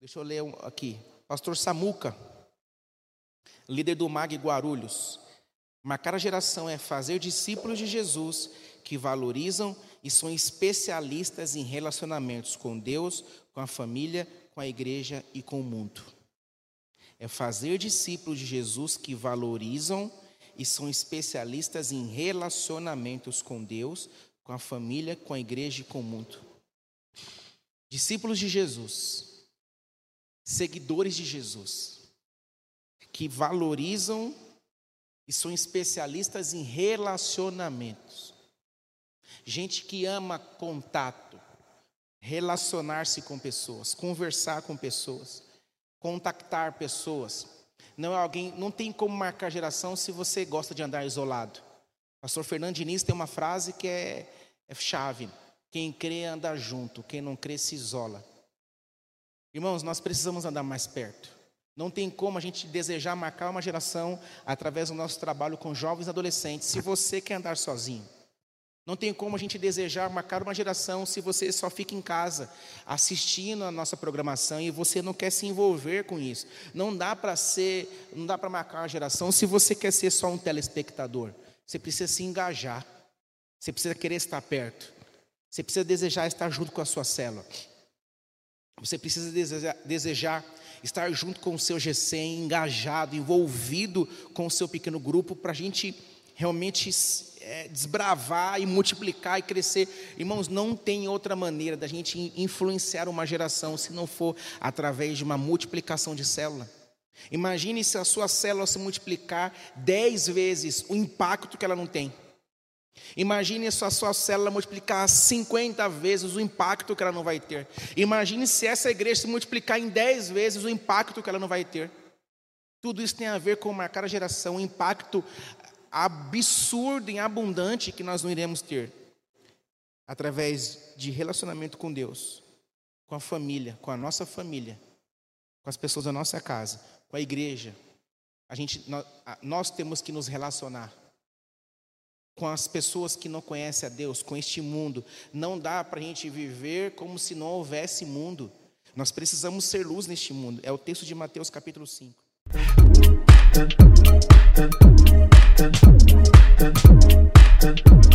Deixa eu ler aqui. Pastor Samuca, líder do MAG Guarulhos. Marcar a geração é fazer discípulos de Jesus que valorizam e são especialistas em relacionamentos com Deus, com a família, com a igreja e com o mundo. É fazer discípulos de Jesus que valorizam e são especialistas em relacionamentos com Deus, com a família, com a igreja e com o mundo. Discípulos de Jesus, seguidores de Jesus, que valorizam e são especialistas em relacionamentos. Gente que ama contato, relacionar-se com pessoas, conversar com pessoas, contactar pessoas. Não é alguém, não tem como marcar geração se você gosta de andar isolado. O pastor Fernando Diniz tem uma frase que é, é chave. Quem crê anda junto, quem não crê se isola. Irmãos, nós precisamos andar mais perto. Não tem como a gente desejar marcar uma geração através do nosso trabalho com jovens e adolescentes, se você quer andar sozinho. Não tem como a gente desejar marcar uma geração se você só fica em casa assistindo a nossa programação e você não quer se envolver com isso. Não dá para ser, não dá para marcar uma geração se você quer ser só um telespectador. Você precisa se engajar. Você precisa querer estar perto. Você precisa desejar estar junto com a sua célula. Você precisa desejar, desejar estar junto com o seu GCM, engajado, envolvido com o seu pequeno grupo, para a gente realmente é, desbravar e multiplicar e crescer. Irmãos, não tem outra maneira da gente influenciar uma geração se não for através de uma multiplicação de célula. Imagine se a sua célula se multiplicar dez vezes o impacto que ela não tem. Imagine se a sua célula multiplicar 50 vezes o impacto que ela não vai ter. Imagine se essa igreja se multiplicar em 10 vezes o impacto que ela não vai ter. Tudo isso tem a ver com marcar a geração, o impacto absurdo e abundante que nós não iremos ter através de relacionamento com Deus, com a família, com a nossa família, com as pessoas da nossa casa, com a igreja. A gente, nós, nós temos que nos relacionar com as pessoas que não conhecem a Deus, com este mundo. Não dá para a gente viver como se não houvesse mundo. Nós precisamos ser luz neste mundo. É o texto de Mateus capítulo 5. Thank you.